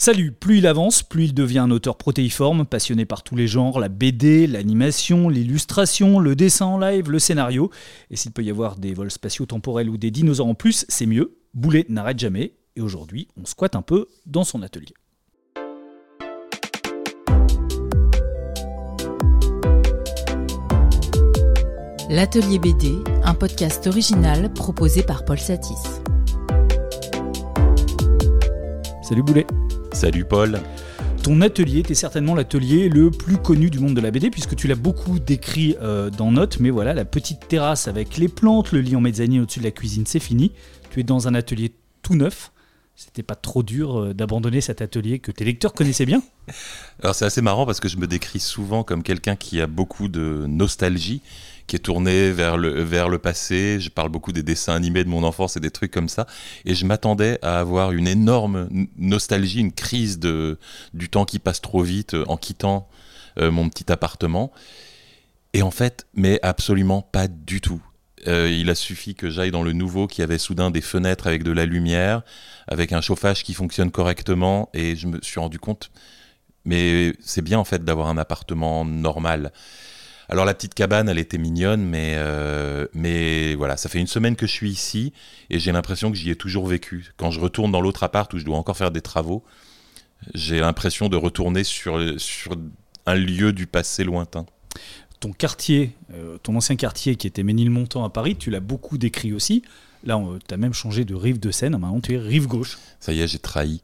Salut, plus il avance, plus il devient un auteur protéiforme, passionné par tous les genres, la BD, l'animation, l'illustration, le dessin en live, le scénario. Et s'il peut y avoir des vols spatio-temporels ou des dinosaures en plus, c'est mieux. Boulet n'arrête jamais, et aujourd'hui, on squatte un peu dans son atelier. L'Atelier BD, un podcast original proposé par Paul Satis. Salut Boulet. Salut Paul. Ton atelier était certainement l'atelier le plus connu du monde de la BD puisque tu l'as beaucoup décrit euh, dans Notes, mais voilà, la petite terrasse avec les plantes, le lit en mezzanine au-dessus de la cuisine, c'est fini. Tu es dans un atelier tout neuf. C'était pas trop dur euh, d'abandonner cet atelier que tes lecteurs connaissaient bien Alors c'est assez marrant parce que je me décris souvent comme quelqu'un qui a beaucoup de nostalgie qui est tourné vers le, vers le passé. Je parle beaucoup des dessins animés de mon enfance et des trucs comme ça. Et je m'attendais à avoir une énorme nostalgie, une crise de, du temps qui passe trop vite euh, en quittant euh, mon petit appartement. Et en fait, mais absolument pas du tout. Euh, il a suffi que j'aille dans le nouveau qui avait soudain des fenêtres avec de la lumière, avec un chauffage qui fonctionne correctement, et je me suis rendu compte, mais c'est bien en fait d'avoir un appartement normal. Alors la petite cabane, elle était mignonne, mais, euh, mais voilà, ça fait une semaine que je suis ici et j'ai l'impression que j'y ai toujours vécu. Quand je retourne dans l'autre appart où je dois encore faire des travaux, j'ai l'impression de retourner sur, sur un lieu du passé lointain. Ton quartier, euh, ton ancien quartier qui était Ménilmontant à Paris, tu l'as beaucoup décrit aussi. Là, tu as même changé de rive de Seine, maintenant tu es rive gauche. Ça y est, j'ai trahi.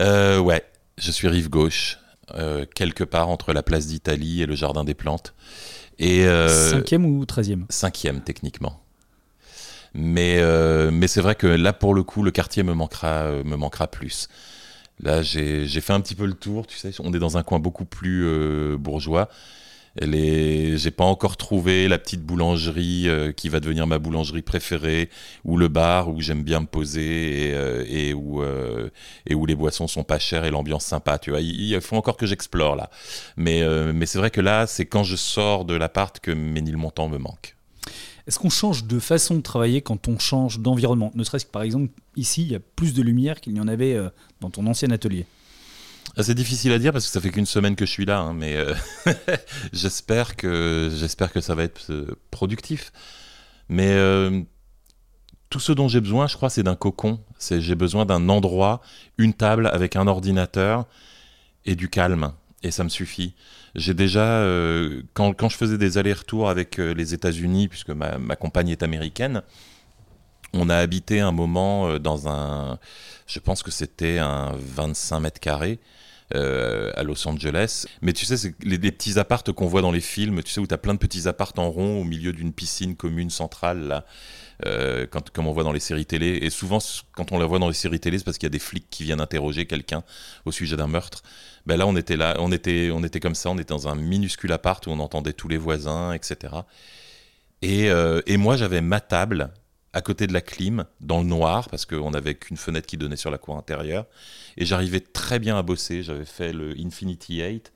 Euh, ouais, je suis rive gauche. Euh, quelque part entre la place d'Italie et le jardin des plantes. Et, euh, cinquième ou treizième? Cinquième, techniquement. Mais, euh, mais c'est vrai que là, pour le coup, le quartier me manquera, me manquera plus. Là, j'ai fait un petit peu le tour, tu sais, on est dans un coin beaucoup plus bourgeois. J'ai pas encore trouvé la petite boulangerie euh, qui va devenir ma boulangerie préférée, ou le bar où j'aime bien me poser et, euh, euh, où les boissons sont pas chères et l'ambiance sympa. Il, faut encore que j'explore là. Mais, c'est vrai que là, c'est quand je sors de l'appart que Ménilmontant me manque. Est-ce qu'on change de façon de travailler quand on change d'environnement? Ne serait-ce que par exemple, ici, il y a plus de lumière qu'il n'y en avait dans ton ancien atelier. C'est difficile à dire parce que ça fait qu'une semaine que je suis là, hein, mais euh, j'espère que j'espère que ça va être euh, productif. Mais euh, tout ce dont j'ai besoin, je crois, c'est d'un cocon. C'est j'ai besoin d'un endroit, une table avec un ordinateur et du calme. Et ça me suffit. J'ai déjà, quand, quand, je faisais des allers-retours avec les États-Unis, puisque ma, ma compagne est américaine, on a habité un moment dans un, je pense que c'était un 25 mètres carrés euh, à Los Angeles. Mais tu sais, c'est les, petits appartes qu'on voit dans les films, tu sais, où tu as plein de petits appartes en rond au milieu d'une piscine commune centrale, là. Euh, comme on voit dans les séries télé. Et souvent, quand on la voit dans les séries télé, c'est parce qu'il y a des flics qui viennent interroger quelqu'un au sujet d'un meurtre. Ben là, on était là, on était, on était comme ça, on était dans un minuscule appart où on entendait tous les voisins, etc. Et, euh, et moi, j'avais ma table à côté de la clim, dans le noir, parce qu'on n'avait qu'une fenêtre qui donnait sur la cour intérieure. Et j'arrivais très bien à bosser. J'avais fait le Infinity 8.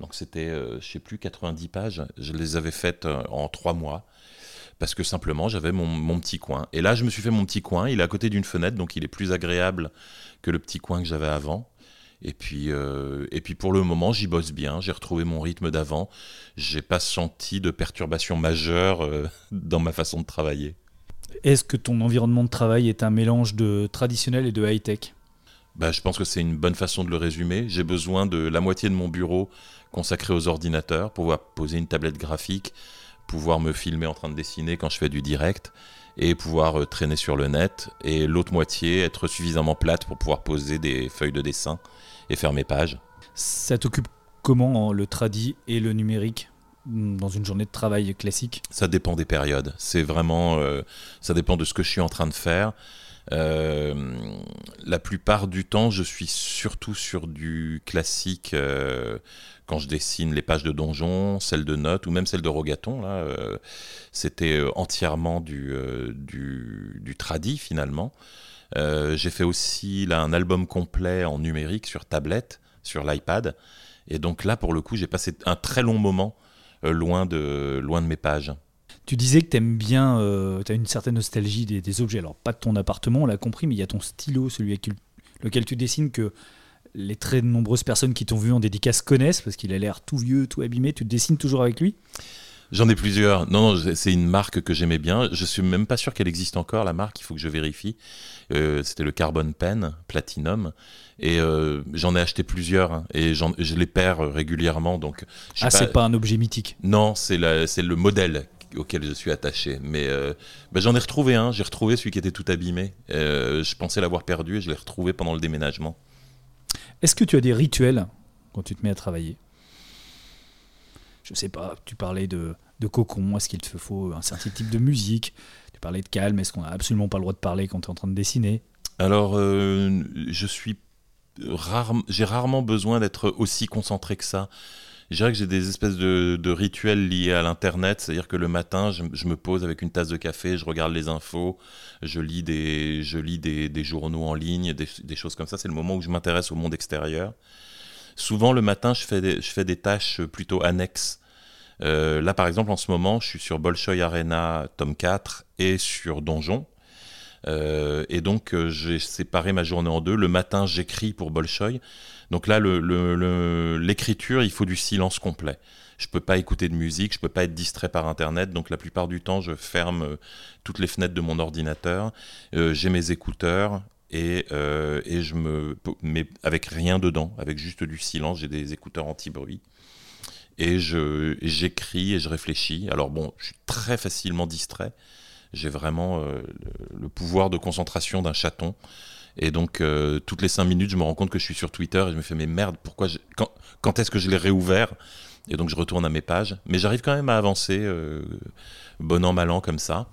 Donc c'était, euh, je sais plus, 90 pages. Je les avais faites euh, en trois mois. Parce que simplement, j'avais mon, petit coin. Et là, je me suis fait mon petit coin. Il est à côté d'une fenêtre, donc il est plus agréable que le petit coin que j'avais avant. Et puis, euh, et puis pour le moment, j'y bosse bien. J'ai retrouvé mon rythme d'avant. J'ai pas senti de perturbation majeure dans ma façon de travailler. Est-ce que ton environnement de travail est un mélange de traditionnel et de high-tech? Bah, Je pense que c'est une bonne façon de le résumer. J'ai besoin de la moitié de mon bureau consacré aux ordinateurs, pour pouvoir poser une tablette graphique, pouvoir me filmer en train de dessiner quand je fais du direct et pouvoir euh, traîner sur le net. Et l'autre moitié, être suffisamment plate pour pouvoir poser des feuilles de dessin et faire mes pages. Ça t'occupe comment le tradi et le numérique? Dans une journée de travail classique Ça dépend des périodes. C'est vraiment, euh, ça dépend de ce que je suis en train de faire. Euh, la plupart du temps, je suis surtout sur du classique euh, quand je dessine les pages de donjon, celles de notes ou même celles de Rogaton. Là, c'était entièrement du, du, du tradi finalement. J'ai fait aussi un album complet en numérique sur tablette, sur l'iPad. Et donc là, pour le coup, j'ai passé un très long moment loin, de, loin de mes pages. Tu disais que tu aimes bien, euh, tu as une certaine nostalgie des, objets. Alors, pas de ton appartement, on l'a compris, mais il y a ton stylo, celui avec lequel tu dessines, que les très nombreuses personnes qui t'ont vu en dédicace connaissent, parce qu'il a l'air tout vieux, tout abîmé. Tu dessines toujours avec lui? J'en ai plusieurs. Non, non, c'est une marque que j'aimais bien. Je suis même pas sûr qu'elle existe encore, la marque. Il faut que je vérifie. Euh, c'était le Carbon Pen Platinum. Et euh, j'en ai acheté plusieurs. hein, et je les perds régulièrement. Donc, ah, c'est pas un objet mythique Non, c'est le modèle auquel je suis attaché. Mais euh, ben, j'en ai retrouvé un. J'ai retrouvé celui qui était tout abîmé. je pensais l'avoir perdu et je l'ai retrouvé pendant le déménagement. Est-ce que tu as des rituels quand tu te mets à travailler? Je sais pas, tu parlais de, cocon, est-ce qu'il te faut un certain type de musique? Tu parlais de calme, est-ce qu'on n'a absolument pas le droit de parler quand tu es en train de dessiner? Alors, euh, je suis rare, j'ai rarement besoin d'être aussi concentré que ça. Je dirais que j'ai des espèces de, rituels liés à l'internet, c'est-à-dire que le matin, je, me pose avec une tasse de café, je regarde les infos, je lis des, je lis des, journaux en ligne, des choses comme ça. C'est le moment où je m'intéresse au monde extérieur. Souvent, le matin, je fais des, tâches plutôt annexes. Euh, là, par exemple, en ce moment, je suis sur Bolshoi Arena, tome 4, et sur Donjon. Euh, et donc, euh, j'ai séparé ma journée en deux. Le matin, j'écris pour Bolshoi. Donc là, l'écriture, il faut du silence complet. Je peux pas écouter de musique, je peux pas être distrait par Internet. Donc la plupart du temps, je ferme toutes les fenêtres de mon ordinateur. j'ai mes écouteurs, et, euh, et, je me mais avec rien dedans, avec juste du silence, j'ai des écouteurs anti-bruit et j'écris et je réfléchis. Alors bon, je suis très facilement distrait. J'ai vraiment euh, le, pouvoir de concentration d'un chaton. Et donc euh, toutes les cinq minutes, je me rends compte que je suis sur Twitter et je me fais mais merde, pourquoi quand, est-ce que je l'ai réouvert? Et donc je retourne à mes pages, mais j'arrive quand même à avancer bon an mal an comme ça.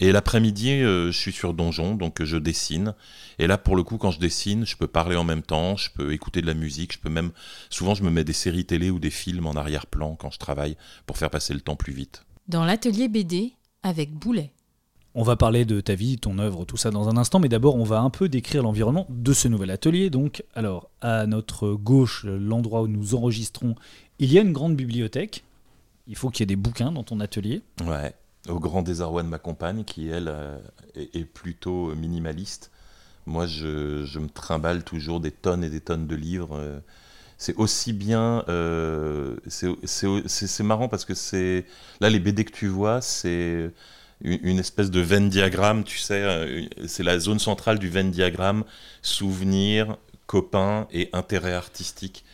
Et l'après-midi, euh, je suis sur Donjon, donc je dessine. Et là, pour le coup, quand je dessine, je peux parler en même temps, je peux écouter de la musique, je peux même. Souvent, je me mets des séries télé ou des films en arrière-plan quand je travaille pour faire passer le temps plus vite. Dans l'atelier BD avec Boulet. On va parler de ta vie, ton œuvre, tout ça dans un instant, mais d'abord on va un peu décrire l'environnement de ce nouvel atelier. Donc, alors, à notre gauche, l'endroit où nous enregistrons, il y a une grande bibliothèque. Il faut qu'il y ait des bouquins dans ton atelier. Ouais au grand désarroi de ma compagne, qui elle euh, est, plutôt minimaliste. Moi, je, me trimballe toujours des tonnes et des tonnes de livres. C'est aussi bien. Euh, c'est marrant parce que c'est. Là, les BD que tu vois, c'est une, espèce de Venn diagramme, tu sais. C'est la zone centrale du Venn diagramme souvenir, copain et intérêt artistique.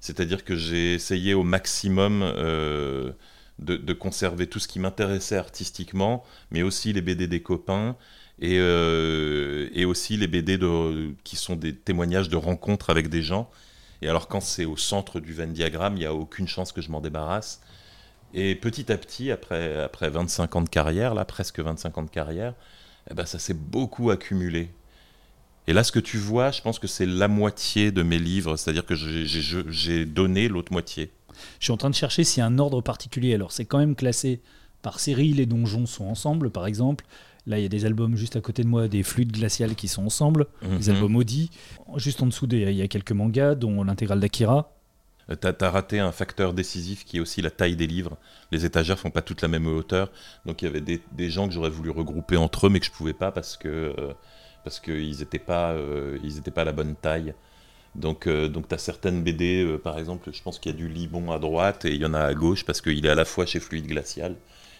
C'est-à-dire que j'ai essayé au maximum. Euh, de, conserver tout ce qui m'intéressait artistiquement, mais aussi les BD des copains et, euh, et aussi les BD de, qui sont des témoignages de rencontres avec des gens. Et alors quand c'est au centre du Venn diagramme, il n'y a aucune chance que je m'en débarrasse. Et petit à petit, après, après 25 ans de carrière, là, presque 25 ans de carrière, eh ben, ça s'est beaucoup accumulé. Et là, ce que tu vois, je pense que c'est la moitié de mes livres, c'est-à-dire que j'ai donné l'autre moitié. Je suis en train de chercher s'il y a un ordre particulier. Alors, c'est quand même classé par série. Les donjons sont ensemble, par exemple. Là, il y a des albums juste à côté de moi, des fluides glaciales qui sont ensemble, mm -hmm. des albums Audi. Juste en dessous, il y a quelques mangas, dont l'intégrale d'Akira. T'as as raté un facteur décisif qui est aussi la taille des livres. Les étagères font pas toutes la même hauteur, donc il y avait des, des gens que j'aurais voulu regrouper entre eux, mais que je pouvais pas parce que euh, parce qu'ils n'étaient pas euh, ils étaient pas à la bonne taille. Donc, euh, donc tu as certaines BD, euh, par exemple, je pense qu'il y a du Libon à droite et il y en a à gauche parce qu'il est à la fois chez Fluide Glacial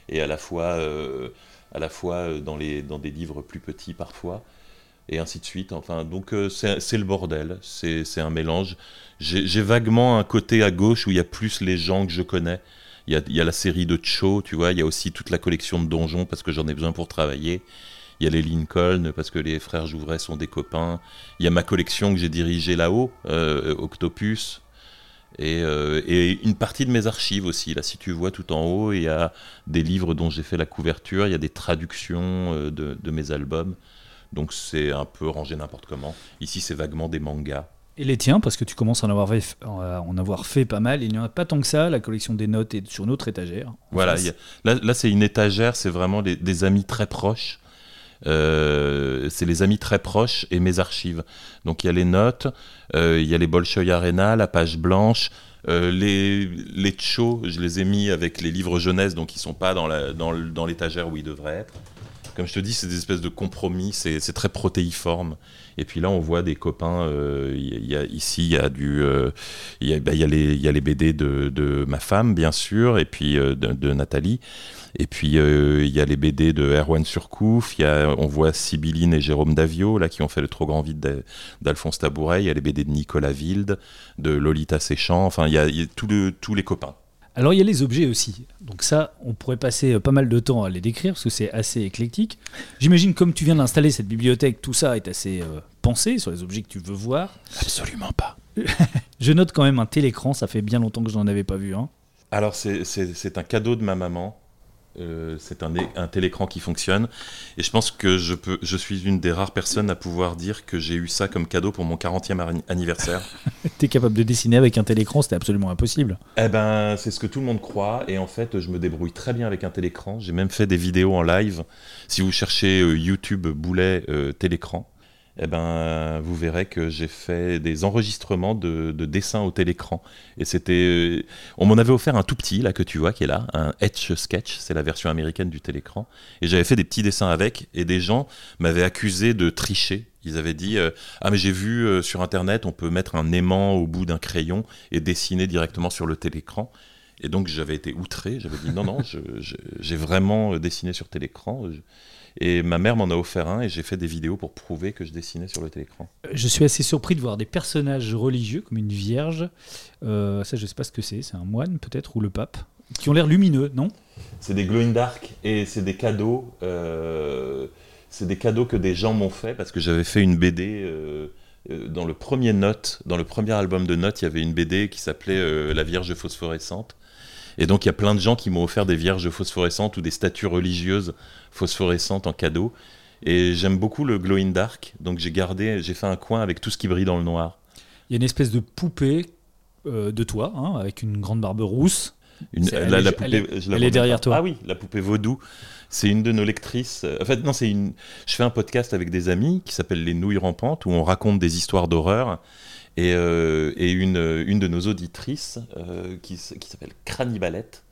et à la fois, euh, à la fois dans, les, dans des livres plus petits parfois et ainsi de suite. Enfin, donc c'est le bordel, c'est un mélange. J'ai vaguement un côté à gauche où il y a plus les gens que je connais. Il y a, il y a la série de Cho, tu vois, il y a aussi toute la collection de donjons parce que j'en ai besoin pour travailler. Il y a les Lincoln parce que les frères Jouvray sont des copains. Il y a ma collection que j'ai dirigée là-haut, euh, Octopus. Et, euh, et, une partie de mes archives aussi. Là, si tu vois tout en haut, il y a des livres dont j'ai fait la couverture, il y a des traductions euh, de, de, mes albums. Donc c'est un peu rangé n'importe comment. Ici, c'est vaguement des mangas. Et les tiens, parce que tu commences à en avoir fait, en avoir fait pas mal. Il n'y en a pas tant que ça. La collection des notes est sur une autre étagère. Voilà. A, là, là c'est une étagère. C'est vraiment des amis très proches. Euh, c'est les amis très proches et mes archives. Donc il y a les notes, euh, il y a les Bolshoi Arena, la page blanche, euh, les, les Cho, je les ai mis avec les livres jeunesse, donc ils sont pas dans l'étagère dans où ils devraient être. Comme je te dis, c'est des espèces de compromis, c'est très protéiforme. Et puis là, on voit des copains. euh, y a, ici, il y a du, euh, il y, a, bah, y a les, y BD de, de ma femme, bien sûr, et puis euh, de, Nathalie. Et puis euh, il y a les BD de Erwan Surcouf. Y a, on voit Sibylline et Jérôme Davio là qui ont fait le trop grand vide d'A- d'Alphonse Tabouret. Il y a les BD de Nicolas Wilde, de Lolita Séchant. Enfin, il y a, y tous les copains. Alors il y a les objets aussi. Donc ça, on pourrait passer euh, pas mal de temps à les décrire parce que c'est assez éclectique. J'imagine comme tu viens d'installer cette bibliothèque, tout ça est assez euh, pensé sur les objets que tu veux voir. Absolument pas. Je note quand même un télécran, ça fait bien longtemps que je n'en avais pas vu un. Alors, c'est- un cadeau de ma maman. Euh, c'est un, un télécran qui fonctionne. Et je pense que je, peux, je suis une des rares personnes à pouvoir dire que j'ai eu ça comme cadeau pour mon 40e ani- anniversaire. T'es capable de dessiner avec un télécran, c'était absolument impossible. eh ben, c'est ce que tout le monde croit. Et en fait, je me débrouille très bien avec un télécran. J'ai même fait des vidéos en live. Si vous cherchez euh, YouTube Boulet euh, télécran, eh ben, vous verrez que j'ai fait des enregistrements de, de dessins au télécran. Et c'était, euh, on m'en avait offert un tout petit là que tu vois qui est là, un Etch Sketch, c'est la version américaine du télécran. Et j'avais fait des petits dessins avec, et des gens m'avaient accusé de tricher. Ils avaient dit euh, ah mais j'ai vu euh, sur internet on peut mettre un aimant au bout d'un crayon et dessiner directement sur le télécran. Et donc j'avais été outré, j'avais dit non non, j'ai vraiment dessiné sur télécran. Et ma mère m'en a offert un et j'ai fait des vidéos pour prouver que je dessinais sur le télécran. Je suis assez surpris de voir des personnages religieux comme une vierge. Euh, ça, je sais pas ce que c'est. C'est un moine peut-être ou le pape qui ont l'air lumineux, non? C'est des glow in dark et c'est des cadeaux. euh, c'est des cadeaux que des gens m'ont fait parce que j'avais fait une BD. euh, euh, dans le premier note, dans le premier album de notes, il y avait une BD qui s'appelait euh, La Vierge phosphorescente. Et donc il y a plein de gens qui m'ont offert des vierges phosphorescentes ou des statues religieuses phosphorescentes en cadeau. Et j'aime beaucoup le glow in dark, donc j'ai gardé, j'ai fait un coin avec tout ce qui brille dans le noir. Il y a une espèce de poupée euh, de toi, hein, avec une grande barbe rousse. Une- elle la, est- la elle poupée, est- je la elle vois est derrière pas. toi. Ah oui, la poupée vaudou. C'est une de nos lectrices. En fait, non, c'est une. Je fais un podcast avec des amis qui s'appelle Les Nouilles Rampantes où on raconte des histoires d'horreur. Et, euh, et une, une de nos auditrices euh, qui, qui s'appelle Cranibalette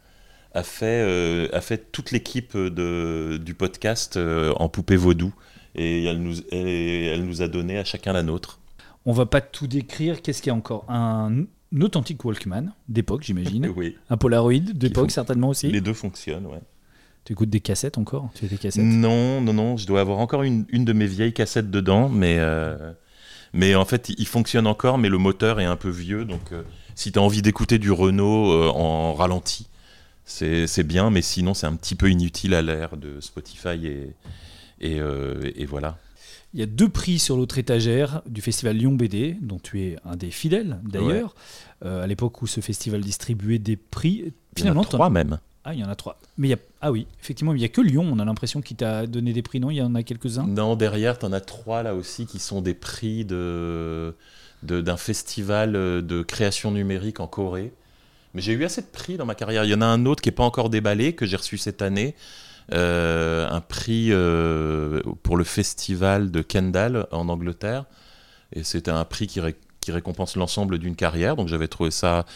a fait, euh, a fait toute l'équipe du podcast en poupée vaudou. Et elle nous, elle nous a donné à chacun la nôtre. On va pas tout décrire. Qu'est-ce qu'il y a encore? Un, un authentique Walkman d'époque, j'imagine. Oui, Un Polaroid d'époque, certainement aussi. les deux fonctionnent, ouais. Tu écoutes des cassettes encore? Tu as des cassettes? Non, non, non, je dois avoir encore une, une de mes vieilles cassettes dedans, mais, euh, mais en fait, il fonctionne encore, mais le moteur est un peu vieux, donc euh, si tu as envie d'écouter du Renault euh, en ralenti, c'est bien, mais sinon, c'est un petit peu inutile à l'ère de Spotify et, et, euh, et voilà. Il y a deux prix sur l'autre étagère du festival Lyon BD, dont tu es un des fidèles d'ailleurs. Euh, à l'époque où ce festival distribuait des prix, Il y en finalement, a trois même. Ah il y en a trois. Mais ah oui, effectivement, il y a que Lyon. On a l'impression qu'il t'a donné des prix, non? Il y en a quelques-uns? Non, derrière, tu en as trois là aussi qui sont des prix de d'un festival euh, de création numérique en Corée. Mais j'ai eu assez de prix dans ma carrière. Il y en a un autre qui n'est pas encore déballé, que j'ai reçu cette année. Euh, un prix euh, pour le festival de Kendall en Angleterre. Et c'était un prix qui, ré- qui récompense l'ensemble d'une carrière. Donc j'avais trouvé ça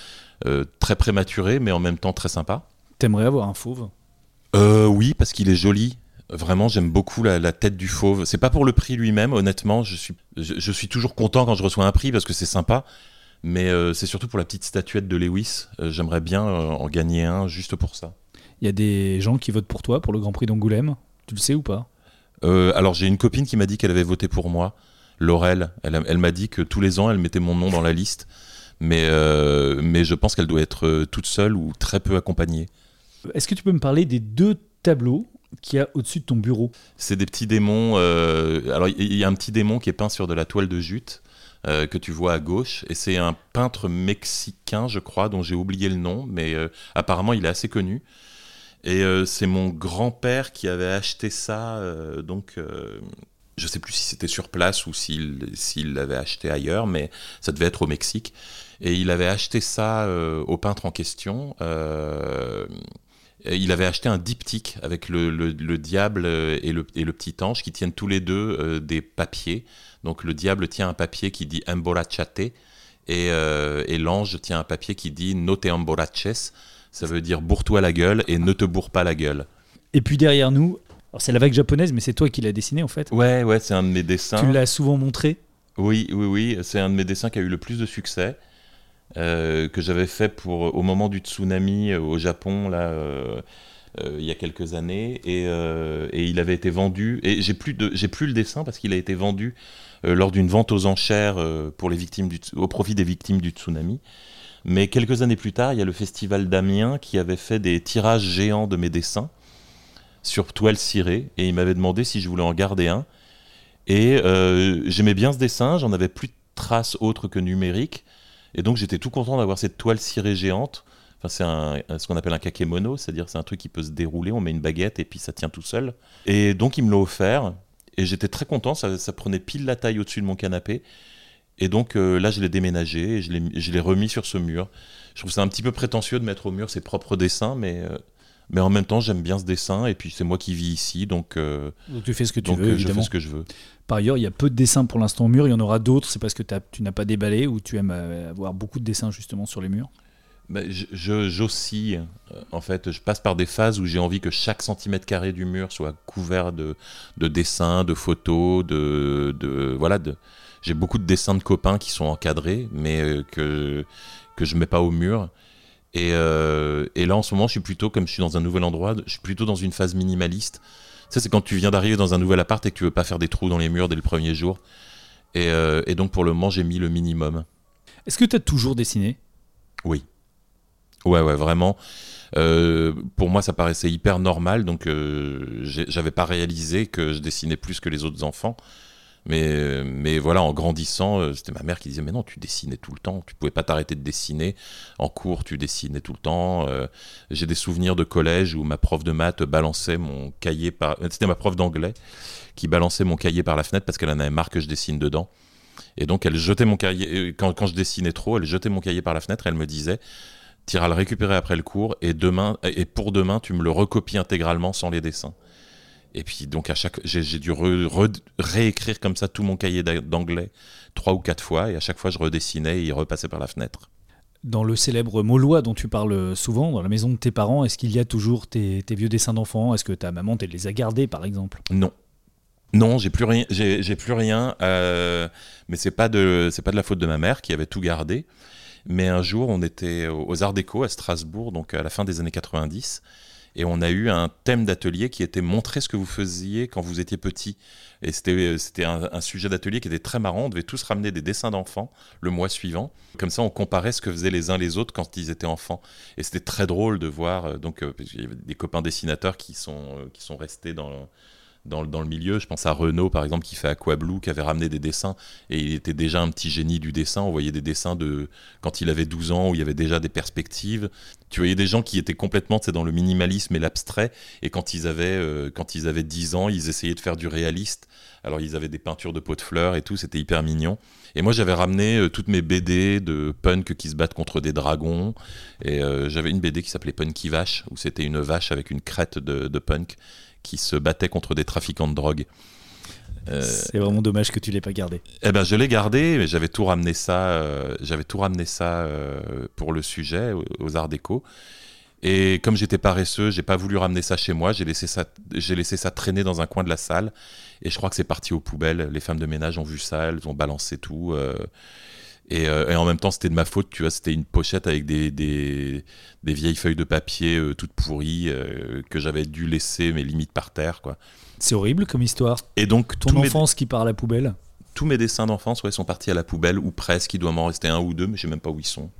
très prématuré, mais en même temps très sympa. T'aimerais avoir un fauve Euh, oui, parce qu'il est joli. Vraiment, j'aime beaucoup la, la tête du fauve. C'est pas pour le prix lui-même, honnêtement. Je suis, je, je suis toujours content quand je reçois un prix parce que c'est sympa. Mais euh, c'est surtout pour la petite statuette de Lewis. Euh, J'aimerais bien euh, en gagner un juste pour ça. Il y a des gens qui votent pour toi pour le Grand Prix d'Angoulême? Tu le sais ou pas? Euh, alors, j'ai une copine qui m'a dit qu'elle avait voté pour moi, Laurel. Elle, m'a dit que tous les ans, elle mettait mon nom dans la liste. Mais, euh, mais je pense qu'elle doit être toute seule ou très peu accompagnée. Est-ce que tu peux me parler des deux tableaux qu'il y a au-dessus de ton bureau? C'est des petits démons. euh, alors, il y a un petit démon qui est peint sur de la toile de jute euh, que tu vois à gauche. Et c'est un peintre mexicain, je crois, dont j'ai oublié le nom, mais euh, apparemment, il est assez connu. Et c'est mon grand-père qui avait acheté ça. donc, je sais plus si c'était sur place ou s'il l'avait acheté ailleurs, mais ça devait être au Mexique. Et il avait acheté ça au peintre en question. Euh, il avait acheté un diptyque avec le, le- le diable et le, et le petit ange qui tiennent tous les deux euh, des papiers. Donc le diable tient un papier qui dit emborrachate et, euh, et l'ange tient un papier qui dit no te emborraches. Ça veut dire bourre-toi la gueule et ne te bourre pas la gueule. Et puis derrière nous, Alors c'est la vague japonaise, mais c'est toi qui l'as dessiné en fait. Ouais, ouais, c'est un de mes dessins. Tu l'as souvent montré Oui, oui, oui. C'est un de mes dessins qui a eu le plus de succès. Euh, que j'avais fait pour au moment du tsunami au Japon là il y a quelques années. Et, et, il avait été vendu. Et j'ai plus de plus le dessin parce qu'il a été vendu lors d'une vente aux enchères pour les victimes au profit des victimes du tsunami. Mais quelques années plus tard, il y a le festival d'Amiens qui avait fait des tirages géants de mes dessins sur toile cirée. Et il m'avait demandé si je voulais en garder un. Et euh, j'aimais bien ce dessin, j'en avais plus de traces autres que numériques. Et donc j'étais tout content d'avoir cette toile cirée géante. Enfin, c'est ce qu'on appelle un kakemono, c'est-à-dire c'est un truc qui peut se dérouler, on met une baguette et puis ça tient tout seul. Et donc il me l'a offert et j'étais très content, ça, ça prenait pile la taille au-dessus de mon canapé. Et donc euh, là, je l'ai déménagé et je l'ai remis sur ce mur. Je trouve ça un petit peu prétentieux de mettre au mur ses propres dessins, mais, euh, mais en même temps, j'aime bien ce dessin et puis c'est moi qui vis ici, donc, euh, donc tu fais ce que tu donc, veux. je évidemment. fais ce que je veux. Par ailleurs, il y a peu de dessins pour l'instant au mur. Il y en aura d'autres. C'est parce que tu n'as pas déballé ou tu aimes avoir beaucoup de dessins justement sur les murs? Ben, J'oscille. En fait, je passe par des phases où j'ai envie que chaque centimètre carré du mur soit couvert de, de dessins, de photos, de, de voilà, de, j'ai beaucoup de dessins de copains qui sont encadrés, mais euh, que, que je mets pas au mur. Et, euh, et, là, en ce moment, je suis plutôt, comme je suis dans un nouvel endroit, je suis plutôt dans une phase minimaliste. Sais, c'est quand tu viens d'arriver dans un nouvel appart et que tu veux pas faire des trous dans les murs dès le premier jour. Et, euh, et donc, pour le moment, j'ai mis le minimum. Est-ce que tu as toujours dessiné? Oui. Ouais, ouais, vraiment. Euh, pour moi, ça paraissait hyper normal, donc j'avais pas réalisé que je dessinais plus que les autres enfants. Mais, mais voilà, en grandissant, euh, c'était ma mère qui disait Mais non, tu dessinais tout le temps, tu pouvais pas t'arrêter de dessiner. En cours, tu dessinais tout le temps. Euh, j'ai des souvenirs de collège où ma prof de maths balançait mon cahier par. C'était ma prof d'anglais qui balançait mon cahier par la fenêtre parce qu'elle en avait marre que je dessine dedans. Et donc, elle jetait mon cahier. Euh, quand, quand je dessinais trop, elle jetait mon cahier par la fenêtre et elle me disait Tu iras le récupérer après le cours et, demain, et pour demain, tu me le recopies intégralement sans les dessins. Et puis donc à chaque, j'ai dû réécrire comme ça tout mon cahier d'anglais trois ou quatre fois, et à chaque fois je redessinais et il repassait par la fenêtre. Dans le célèbre Maulois dont tu parles souvent, dans la maison de tes parents, est-ce qu'il y a toujours tes, vieux dessins d'enfants? Est-ce que ta maman elle les a gardés par exemple? Non. Non, j'ai plus rien. J'ai plus rien. Euh, mais c'est pas de c'est pas de la faute de ma mère qui avait tout gardé. Mais un jour, on était aux Arts Déco à Strasbourg, donc à la fin des années 90, et on a eu un thème d'atelier qui était montrer ce que vous faisiez quand vous étiez petit. Et c'était un, un sujet d'atelier qui était très marrant. On devait tous ramener des dessins d'enfants le mois suivant. Comme ça, on comparait ce que faisaient les uns les autres quand ils étaient enfants. Et c'était très drôle de voir. Euh, donc, euh, il y avait des copains dessinateurs qui sont, euh, qui sont restés dans dans, dans, le milieu. Je pense à Renault, par exemple, qui fait Aquablue, qui avait ramené des dessins, et il était déjà un petit génie du dessin. On voyait des dessins de quand il avait 12 ans, où il y avait déjà des perspectives. Tu voyais des gens qui étaient complètement dans le minimalisme et l'abstrait, et quand ils, avaient, euh, quand ils avaient 10 ans, ils essayaient de faire du réaliste. Alors ils avaient des peintures de pots de fleurs et tout, c'était hyper mignon. Et moi j'avais ramené euh, toutes mes BD de punk qui se battent contre des dragons. Et euh, j'avais une BD qui s'appelait Punky Vache, où c'était une vache avec une crête de, de punk qui se battait contre des trafiquants de drogue. Euh, c'est vraiment dommage que tu l'aies pas gardé. Eh ben, je l'ai gardé, mais j'avais tout ramené ça, euh, j'avais tout ramené ça euh, pour le sujet aux, Arts Déco. Et comme j'étais paresseux, j'ai pas voulu ramener ça chez moi. J'ai laissé ça, j'ai laissé ça traîner dans un coin de la salle. Et je crois que c'est parti aux poubelles. Les femmes de ménage ont vu ça, elles ont balancé tout. Euh, et, en même temps, c'était de ma faute, tu vois. C'était une pochette avec des, des, vieilles feuilles de papier euh, toutes pourries euh, que j'avais dû laisser, mes limites par terre, quoi. C'est horrible comme histoire. Et donc, ton enfance qui part à la poubelle Tous mes dessins d'enfance, ouais, sont partis à la poubelle, ou presque. Il doit m'en rester un ou deux, mais je sais même pas où ils sont.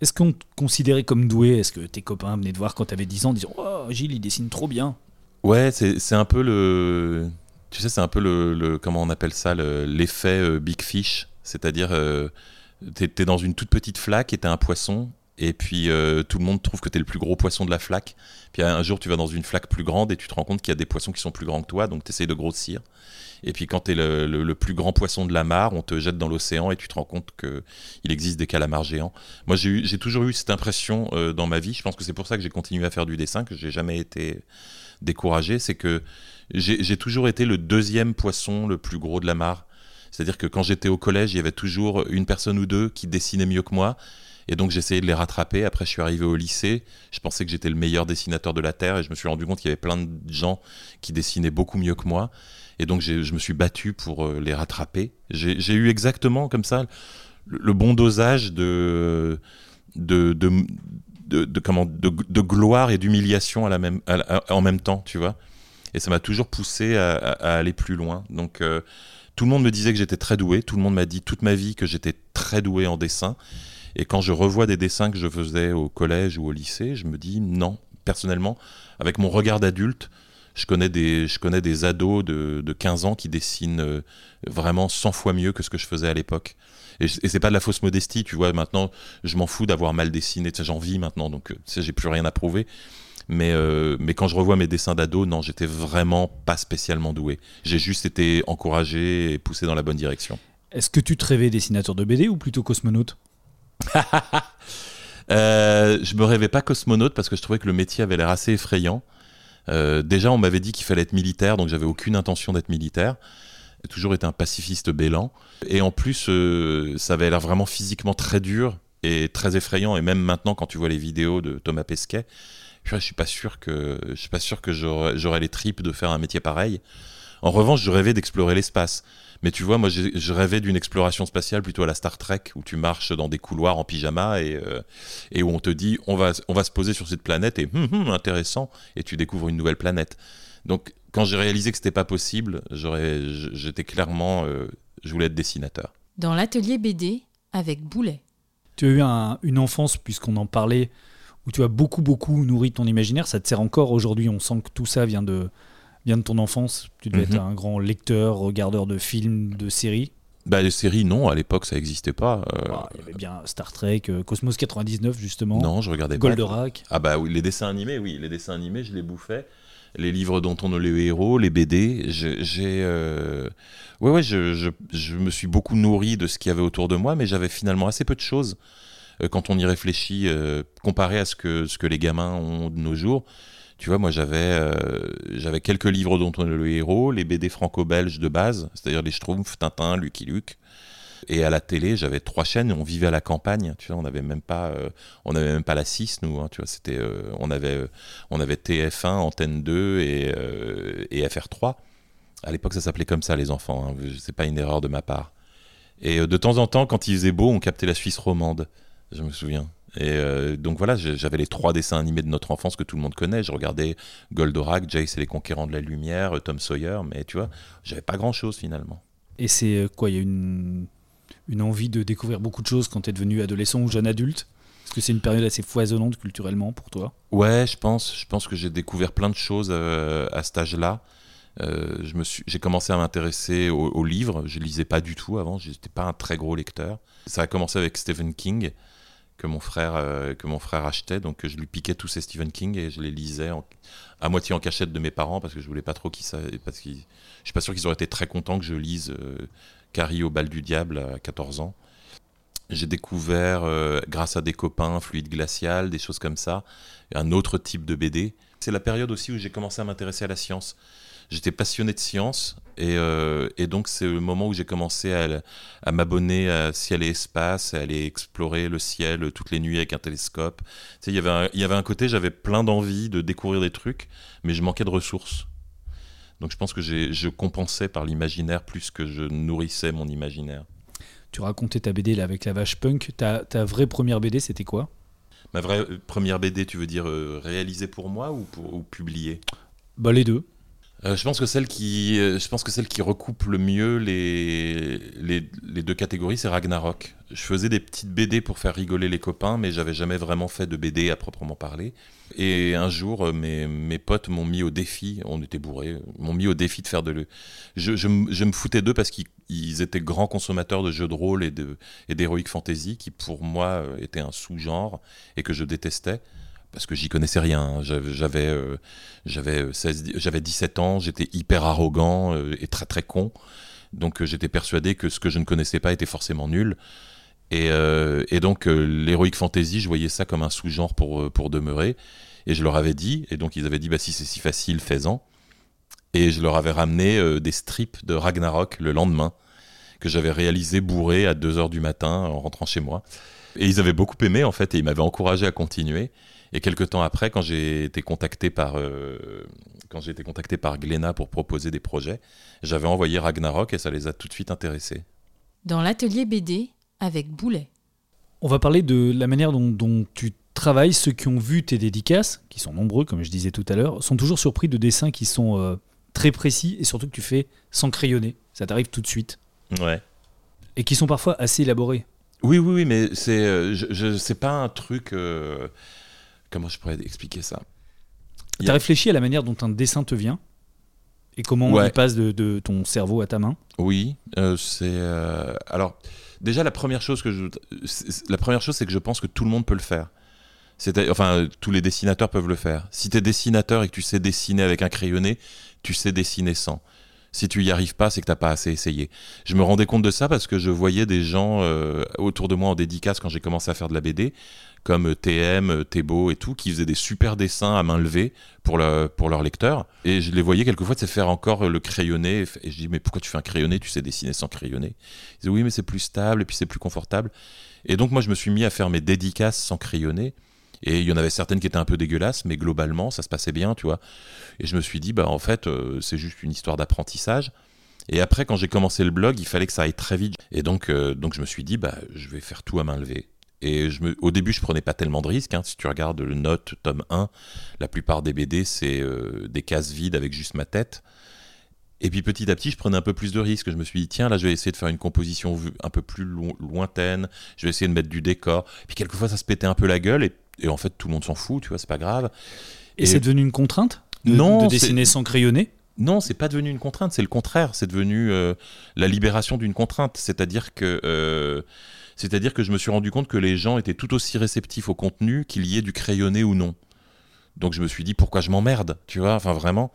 Est-ce qu'on te considérait comme doué? Est-ce que tes copains venaient te voir quand tu avais 10 ans disant Oh, Gilles, il dessine trop bien? Ouais, c'est un peu le. Tu sais, c'est un peu le, le, Comment on appelle ça L'effet Big Fish c'est-à-dire, euh, tu es, dans une toute petite flaque et tu un poisson, et puis euh, tout le monde trouve que tu es le plus gros poisson de la flaque. Puis un jour, tu vas dans une flaque plus grande et tu te rends compte qu'il y a des poissons qui sont plus grands que toi, donc tu essayes de grossir. Et puis quand tu es le, plus grand poisson de la mare, on te jette dans l'océan et tu te rends compte qu'il existe des calamars géants. Moi, j'ai toujours eu cette impression euh, dans ma vie. Je pense que c'est pour ça que j'ai continué à faire du dessin, que j'ai jamais été découragé. C'est que j'ai toujours été le deuxième poisson le plus gros de la mare. C'est-à-dire que quand j'étais au collège, il y avait toujours une personne ou deux qui dessinaient mieux que moi. Et donc j'essayais de les rattraper. Après, je suis arrivé au lycée. Je pensais que j'étais le meilleur dessinateur de la Terre et je me suis rendu compte qu'il y avait plein de gens qui dessinaient beaucoup mieux que moi. Et donc je me suis battu pour euh, les rattraper. J'ai eu exactement comme ça le, bon dosage de, de, de, comment, de, gloire et d'humiliation même, en même temps, tu vois. Et ça m'a toujours poussé à, aller plus loin. Donc euh, tout le monde me disait que j'étais très doué. Tout le monde m'a dit toute ma vie que j'étais très doué en dessin. Et quand je revois des dessins que je faisais au collège ou au lycée, je me dis non, personnellement, avec mon regard d'adulte, je connais des, je connais des ados de, de 15 ans qui dessinent euh, vraiment 100 fois mieux que ce que je faisais à l'époque. Et, et c'est pas de la fausse modestie, tu vois. Maintenant, je m'en fous d'avoir mal dessiné, j'en vis maintenant, donc euh, j'ai plus rien à prouver. Mais, euh, mais quand je revois mes dessins d'ado, non, j'étais vraiment pas spécialement doué. J'ai juste été encouragé et poussé dans la bonne direction. Est-ce que tu te rêvais dessinateur de BD ou plutôt cosmonaute? Euh, Je me rêvais pas cosmonaute parce que je trouvais que le métier avait l'air assez effrayant. Euh, déjà, on m'avait dit qu'il fallait être militaire, donc j'avais aucune intention d'être militaire. J'ai toujours été un pacifiste bélan. Et en plus, euh, ça avait l'air vraiment physiquement très dur et très effrayant. Et même maintenant, quand tu vois les vidéos de Thomas Pesquet, je suis pas sûr que je suis pas sûr que j'aurais les tripes de faire un métier pareil. En revanche, je rêvais d'explorer l'espace. Mais tu vois, moi, je rêvais d'une exploration spatiale plutôt à la Star Trek, où tu marches dans des couloirs en pyjama et, euh, et où on te dit on va, on va se poser sur cette planète et hum, hum, intéressant, et tu découvres une nouvelle planète. Donc, quand j'ai réalisé que c'était pas possible, j'étais clairement, euh, je voulais être dessinateur. Dans l'atelier BD avec Boulet. Tu as eu une enfance, puisqu'on en parlait, où tu as beaucoup, beaucoup nourri ton imaginaire. Ça te sert encore aujourd'hui. On sent que tout ça vient de, vient de ton enfance Tu devais être mhm. un grand lecteur, regardeur de films, de séries bah, les séries, non, à l'époque, ça n'existait pas. Euh. Ah, il y avait bien Star Trek, euh, Cosmos 99, justement. Non, je regardais Goldorak. Ah, bah oui, les dessins animés, oui, les dessins animés, je les bouffais. Les livres dont on est le héros, les BD, j'ai. Euh... Ouais, ouais, je, je, je, me suis beaucoup nourri de ce qu'il y avait autour de moi, mais j'avais finalement assez peu de choses quand on y réfléchit, comparé à ce que, ce que les gamins ont de nos jours. Tu vois, moi j'avais euh, quelques livres dont on est le héros, les BD franco-belges de base, c'est-à-dire les Schtroumpfs, Tintin, Lucky Luke. Et à la télé, j'avais trois chaînes. On vivait à la campagne. Tu vois, on n'avait même pas, euh, on même pas la 6 nous. Hein, tu vois, euh, on avait, on avait TF1, Antenne 2 et, et FR3. À l'époque, ça s'appelait comme ça, les enfants. Hein, c'est pas une erreur de ma part. Et de temps en temps, quand il faisait beau, on captait la Suisse romande. Je me souviens. Et euh, donc voilà, j'avais les trois dessins animés de notre enfance que tout le monde connaît. Je regardais Goldorak, Jace et les Conquérants de la Lumière, Tom Sawyer, mais tu vois, j'avais pas grand chose finalement. Et c'est euh, quoi Il y a une, une envie de découvrir beaucoup de choses quand tu es devenu adolescent ou jeune adulte? Est-ce que c'est une période assez foisonnante culturellement pour toi? Ouais, je pense. Je pense que j'ai découvert plein de choses euh, à cet âge-là. j'ai commencé à m'intéresser aux, livres. Je lisais pas du tout avant. J'étais pas un très gros lecteur. Ça a commencé avec Stephen King que mon frère euh, que mon frère achetait. Donc je lui piquais tous ces Stephen King et je les lisais à moitié en cachette de mes parents parce que je voulais pas trop qu'ils parce que je suis pas sûr qu'ils auraient été très contents que je lise euh, Carrie au bal du diable à 14 ans. J'ai découvert euh, grâce à des copains Fluide glacial des choses comme ça un autre type de BD c'est la période aussi où j'ai commencé à m'intéresser à la science. J'étais passionné de science euh, et, donc c'est le moment où j'ai commencé à, m'abonner à Ciel et Espace, à aller explorer le ciel toutes les nuits avec un télescope. Tu sais, y il y avait un côté, j'avais plein d'envie de découvrir des trucs, mais je manquais de ressources. Donc je pense que je compensais par l'imaginaire plus que je nourrissais mon imaginaire. Tu racontais ta BD là, avec la vache punk. Ta, ta vraie première BD, c'était quoi? Ma vraie euh, première BD, tu veux dire euh, réalisée pour moi ou, pour, ou publiée? Bah, Les deux. Euh, je pense que celle qui, euh, je pense que celle qui recoupe le mieux les, les, deux catégories, c'est Ragnarok. Je faisais des petites BD pour faire rigoler les copains, mais j'avais jamais vraiment fait de BD à proprement parler. Et un jour, euh, mes, mes potes m'ont mis au défi, on était bourrés, m'ont mis au défi de faire de le. Je, je, je me foutais d'eux parce qu'ils étaient grands consommateurs de jeux de rôle et d'heroic et fantasy, qui pour moi était un sous-genre et que je détestais parce que j'y connaissais rien. Hein. J'avais euh, j'avais j'avais 17 ans, j'étais hyper arrogant euh, et très très con. Donc euh, j'étais persuadé que ce que je ne connaissais pas était forcément nul. Et, et donc l'heroic fantasy, je voyais ça comme un sous-genre pour pour demeurer. Et je leur avais dit, et donc ils avaient dit bah si c'est si facile, fais-en. Et je leur avais ramené des strips de Ragnarok le lendemain que j'avais réalisé bourré à 2h du matin en rentrant chez moi. Et ils avaient beaucoup aimé en fait et ils m'avaient encouragé à continuer. Et quelques temps après, quand j'ai été contacté par euh, quand j'ai été contacté par Glénat pour proposer des projets, j'avais envoyé Ragnarok et ça les a tout de suite intéressés. Dans l'atelier BD avec Boulet. On va parler de la manière dont, dont tu travailles. Ceux qui ont vu tes dédicaces, qui sont nombreux comme je disais tout à l'heure, sont toujours surpris de dessins qui sont euh, très précis et surtout que tu fais sans crayonner. Ça t'arrive tout de suite. Ouais. Et qui sont parfois assez élaborés. Oui, oui, oui, mais c'est euh, je, je- c'est pas un truc. euh, comment je pourrais expliquer ça? Tu a- as réfléchi à la manière dont un dessin te vient? Et comment Ouais. il passe de, de ton cerveau à ta main? Oui, euh, c'est euh, alors déjà la première chose que je la première chose c'est que je pense que tout le monde peut le faire. C'est enfin tous les dessinateurs peuvent le faire. Si tu es dessinateur et que tu sais dessiner avec un crayonné, tu sais dessiner sans. Si tu y arrives pas, c'est que t'as pas assez essayé. Je me rendais compte de ça parce que je voyais des gens euh, autour de moi en dédicace quand j'ai commencé à faire de la BD, comme TM, Thébault et tout, qui faisaient des super dessins à main levée pour, le, pour leurs lecteurs. Et je les voyais quelquefois de faire encore le crayonné. Et je dis, mais pourquoi tu fais un crayonné? Tu sais dessiner sans crayonné. Ils disaient, oui, mais c'est plus stable et puis c'est plus confortable. Et donc, moi, je me suis mis à faire mes dédicaces sans crayonné. Et il y en avait certaines qui étaient un peu dégueulasses, mais globalement, ça se passait bien, tu vois. Et je me suis dit, bah, en fait, euh, c'est juste une histoire d'apprentissage. Et après, quand j'ai commencé le blog, il fallait que ça aille très vite. Et donc, euh, donc je me suis dit, bah, je vais faire tout à main levée. Et je me, au début, je prenais pas tellement de risques. hein. Si tu regardes le Note, tome 1, la plupart des BD, c'est euh, des cases vides avec juste ma tête. Et puis petit à petit, je prenais un peu plus de risques. Je me suis dit, tiens, là, je vais essayer de faire une composition un peu plus lo- lointaine. Je vais essayer de mettre du décor. Puis quelquefois, ça se pétait un peu la gueule. Et, et en fait, tout le monde s'en fout, tu vois, c'est pas grave. Et, Et- c'est devenu une contrainte de, Non, de dessiner sans crayonner? Non, c'est pas devenu une contrainte, c'est le contraire. C'est devenu euh, la libération d'une contrainte. C'est-à-dire que, euh, c'est-à-dire que je me suis rendu compte que les gens étaient tout aussi réceptifs au contenu qu'il y ait du crayonné ou non. Donc je me suis dit pourquoi je m'emmerde, tu vois, enfin vraiment.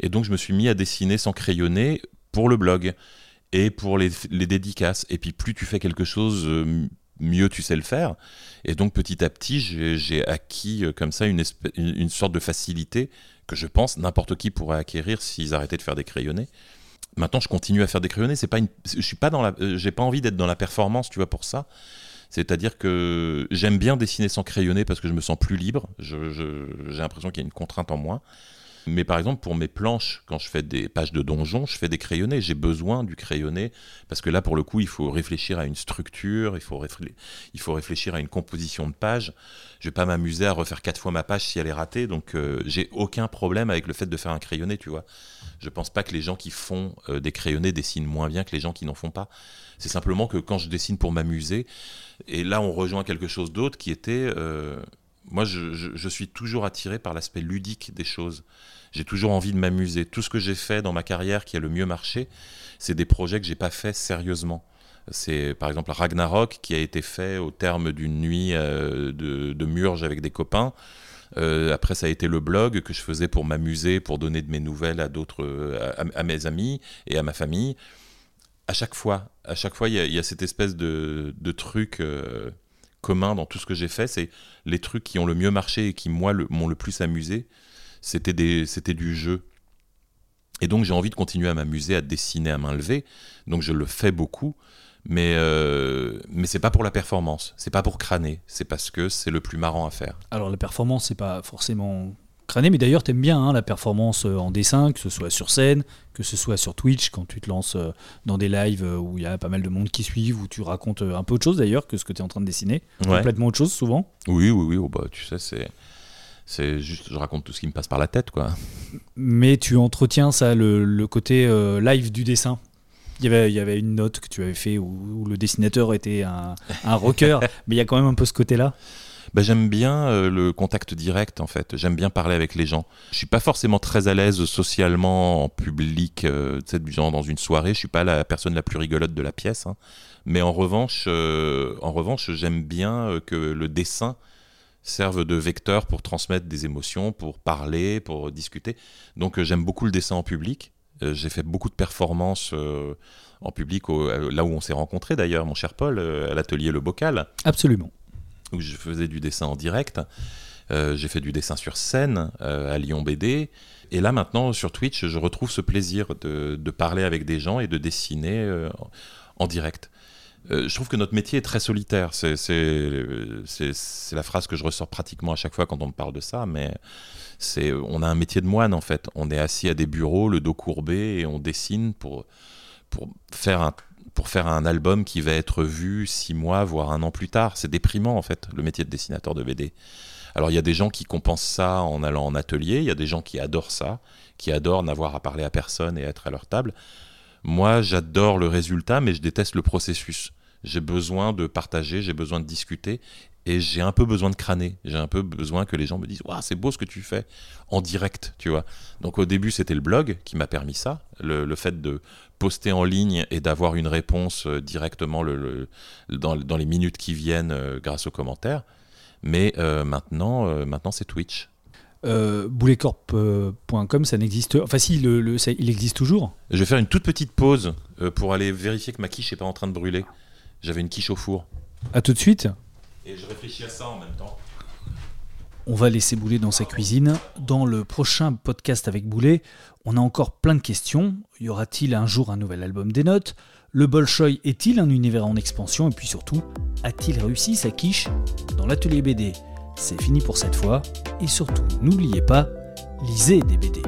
Et donc je me suis mis à dessiner sans crayonner pour le blog et pour les, les dédicaces. Et puis plus tu fais quelque chose, euh, mieux tu sais le faire. Et donc petit à petit, j'ai acquis euh, comme ça une, une, sorte de facilité que je pense n'importe qui pourrait acquérir s'ils arrêtaient de faire des crayonnés. Maintenant, je continue à faire des crayonnés. C'est pas une, je suis pas dans la, euh, j'ai pas envie d'être dans la performance, tu vois, pour ça. C'est-à-dire que j'aime bien dessiner sans crayonner parce que je me sens plus libre. J'ai l'impression qu'il y a une contrainte en moins. Mais par exemple, pour mes planches, quand je fais des pages de donjon, je fais des crayonnés. J'ai besoin du crayonné parce que là, pour le coup, il faut réfléchir à une structure, il faut, réfléchir à une composition de page. Je vais pas m'amuser à refaire quatre fois ma page si elle est ratée. Donc, euh, j'ai aucun problème avec le fait de faire un crayonné, tu vois. Je pense pas que les gens qui font euh, des crayonnés dessinent moins bien que les gens qui n'en font pas. C'est simplement que quand je dessine pour m'amuser, et là, on rejoint quelque chose d'autre qui était. euh, moi, je, suis toujours attiré par l'aspect ludique des choses. J'ai toujours envie de m'amuser. Tout ce que j'ai fait dans ma carrière qui a le mieux marché, c'est des projets que j'ai pas fait sérieusement. C'est par exemple Ragnarok qui a été fait au terme d'une nuit euh, de, de murge avec des copains. Euh, après, ça a été le blog que je faisais pour m'amuser, pour donner de mes nouvelles à d'autres, euh, à, mes amis et à ma famille. À chaque fois, à chaque fois, il y a, cette espèce de, truc commun dans tout ce que j'ai fait. C'est les trucs qui ont le mieux marché et qui moi m'ont le plus amusé. C'était du jeu. Et donc j'ai envie de continuer à m'amuser à dessiner à main levée. Donc je le fais beaucoup, mais euh, mais c'est pas pour la performance, c'est pas pour crâner, c'est parce que c'est le plus marrant à faire. Alors la performance, c'est pas forcément mais d'ailleurs, t'aimes bien hein, la performance euh, en dessin, que ce soit sur scène, que ce soit sur Twitch, quand tu te lances euh, dans des lives euh, où il y a pas mal de monde qui suivent, où tu racontes un peu autre chose d'ailleurs que ce que tu es en train de dessiner. Ouais. Complètement autre chose souvent. Oui, oui, oui. oh, bah, tu sais, c'est c'est juste, je raconte tout ce qui me passe par la tête, quoi. Mais tu entretiens ça, le, le côté euh, live du dessin. Il y, avait, il y avait une note que tu avais fait où, où le dessinateur était un, un rocker, mais il y a quand même un peu ce côté-là. Bah, j'aime bien euh, le contact direct en fait. J'aime bien parler avec les gens. Je suis pas forcément très à l'aise socialement en public, euh, dans une soirée. Je suis pas la personne la plus rigolote de la pièce. hein. Mais en revanche, euh, en revanche, j'aime bien euh, que le dessin serve de vecteur pour transmettre des émotions, pour parler, pour discuter. Donc j'aime beaucoup le dessin en public. J'ai fait beaucoup de performances en public, là où on s'est rencontrés d'ailleurs, mon cher Paul, à l'atelier Le Bocal Absolument. Où je faisais du dessin en direct. Euh, j'ai fait du dessin sur scène euh, à Lyon BD. Et là maintenant sur Twitch, je retrouve ce plaisir de, parler avec des gens et de dessiner euh, en direct. Je trouve que notre métier est très solitaire. C'est la phrase que je ressors pratiquement à chaque fois quand on me parle de ça, mais on a un métier de moine en fait. On est assis à des bureaux, le dos courbé, et on dessine pour, faire, un, pour faire un album qui va être vu six mois, voire un an plus tard. C'est déprimant en fait, le métier de dessinateur de BD. Alors il y a des gens qui compensent ça en allant en atelier, il y a des gens qui adorent ça, qui adorent n'avoir à parler à personne et être à leur table. Moi, j'adore le résultat, mais je déteste le processus. J'ai besoin de partager, j'ai besoin de discuter, et j'ai un peu besoin de crâner. J'ai un peu besoin que les gens me disent Waouh, c'est beau ce que tu fais en direct, tu vois. Donc au début, c'était le blog qui m'a permis ça, le, fait de poster en ligne et d'avoir une réponse euh, directement le, dans, les minutes qui viennent euh, grâce aux commentaires. Mais euh, maintenant, maintenant c'est Twitch. Euh, bouletcorp.com, ça n'existe. Enfin, si, le, il existe toujours. Je vais faire une toute petite pause pour aller vérifier que ma quiche n'est pas en train de brûler. J'avais une quiche au four. À tout de suite. Et je réfléchis à ça en même temps. On va laisser Boulet dans sa cuisine. Dans le prochain podcast avec Boulet, on a encore plein de questions. Y aura-t-il un jour un nouvel album des notes? Le Bolshoi est-il un univers en expansion? Et puis surtout, a-t-il réussi sa quiche dans l'atelier BD c'est fini pour cette fois, et surtout n'oubliez pas, lisez des BD.